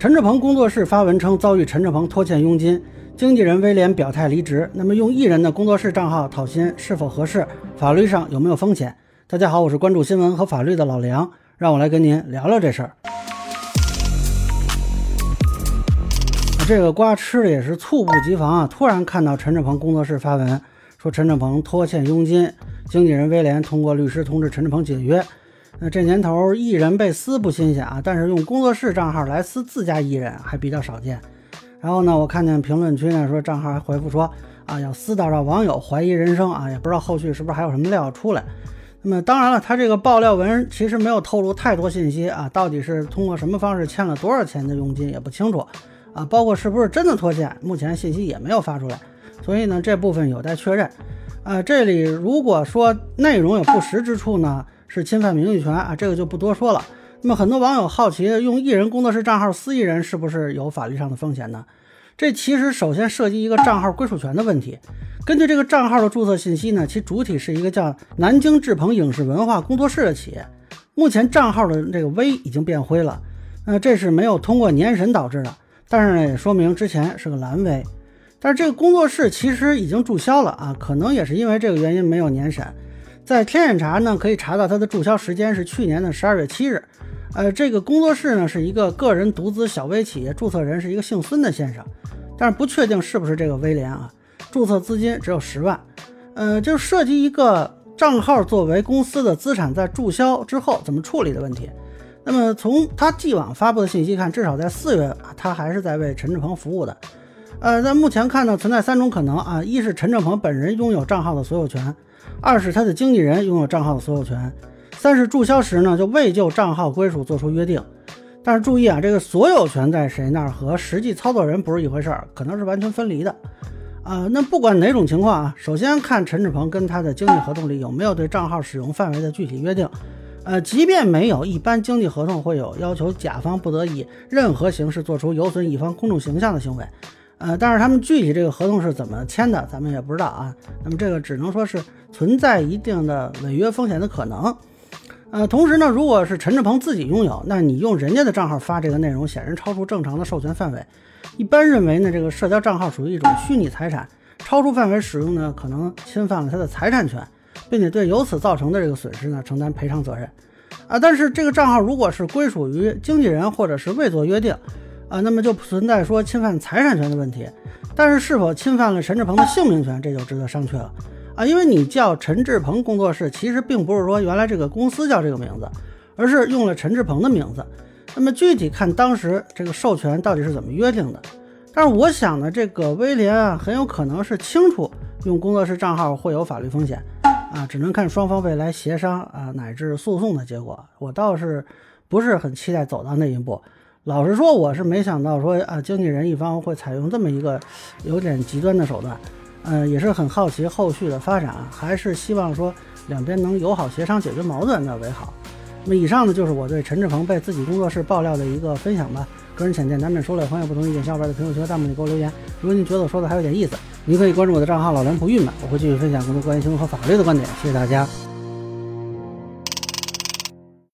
陈志鹏工作室发文称遭遇陈志鹏拖欠佣金，经纪人威廉表态离职。那么用艺人的工作室账号讨薪是否合适？法律上有没有风险？大家好，我是关注新闻和法律的老梁，让我来跟您聊聊这事儿。这个瓜吃的也是猝不及防啊！突然看到陈志鹏工作室发文说陈志鹏拖欠佣金，经纪人威廉通过律师通知陈志鹏解约。那这年头，艺人被撕不新鲜啊，但是用工作室账号来撕自家艺人还比较少见。然后呢，我看见评论区呢说账号还回复说啊，要撕到让网友怀疑人生啊，也不知道后续是不是还有什么料要出来。那么当然了，他这个爆料文其实没有透露太多信息啊，到底是通过什么方式欠了多少钱的佣金也不清楚啊，包括是不是真的拖欠，目前信息也没有发出来，所以呢这部分有待确认。啊，这里如果说内容有不实之处呢？是侵犯名誉权啊，这个就不多说了。那么很多网友好奇，用艺人工作室账号私艺人是不是有法律上的风险呢？这其实首先涉及一个账号归属权的问题。根据这个账号的注册信息呢，其主体是一个叫南京志鹏影视文化工作室的企业。目前账号的这个 V 已经变灰了，那这是没有通过年审导致的，但是呢也说明之前是个蓝 V。但是这个工作室其实已经注销了啊，可能也是因为这个原因没有年审。在天眼查呢，可以查到它的注销时间是去年的十二月七日。呃，这个工作室呢是一个个人独资小微企业，注册人是一个姓孙的先生，但是不确定是不是这个威廉啊。注册资金只有十万。呃，就涉及一个账号作为公司的资产，在注销之后怎么处理的问题。那么从他既往发布的信息看，至少在四月，他还是在为陈志鹏服务的。呃，在目前看呢，存在三种可能啊：一是陈志鹏本人拥有账号的所有权。二是他的经纪人拥有账号的所有权，三是注销时呢就未就账号归属做出约定。但是注意啊，这个所有权在谁那儿和实际操作人不是一回事儿，可能是完全分离的。啊，那不管哪种情况啊，首先看陈志鹏跟他的经纪合同里有没有对账号使用范围的具体约定。呃，即便没有，一般经纪合同会有要求，甲方不得以任何形式做出有损乙方公众形象的行为。呃，但是他们具体这个合同是怎么签的，咱们也不知道啊。那么这个只能说是存在一定的违约风险的可能。呃，同时呢，如果是陈志鹏自己拥有，那你用人家的账号发这个内容，显然超出正常的授权范围。一般认为呢，这个社交账号属于一种虚拟财产，超出范围使用呢，可能侵犯了他的财产权，并且对由此造成的这个损失呢，承担赔偿责任。啊，但是这个账号如果是归属于经纪人或者是未做约定。啊，那么就不存在说侵犯财产权的问题，但是是否侵犯了陈志鹏的姓名权，这就值得商榷了啊！因为你叫陈志鹏工作室，其实并不是说原来这个公司叫这个名字，而是用了陈志鹏的名字。那么具体看当时这个授权到底是怎么约定的？但是我想呢，这个威廉啊，很有可能是清楚用工作室账号会有法律风险啊，只能看双方未来协商啊乃至诉讼的结果。我倒是不是很期待走到那一步。老实说，我是没想到说啊，经纪人一方会采用这么一个有点极端的手段，嗯，也是很好奇后续的发展，还是希望说两边能友好协商解决矛盾那为好。那么以上呢，就是我对陈志鹏被自己工作室爆料的一个分享吧。个人浅见难免说了，有朋友不同意见，小伙伴在评论区和弹幕里给我留言。如果您觉得我说的还有点意思，您可以关注我的账号老梁不郁闷，我会继续分享更多关于新闻和法律的观点。谢谢大家。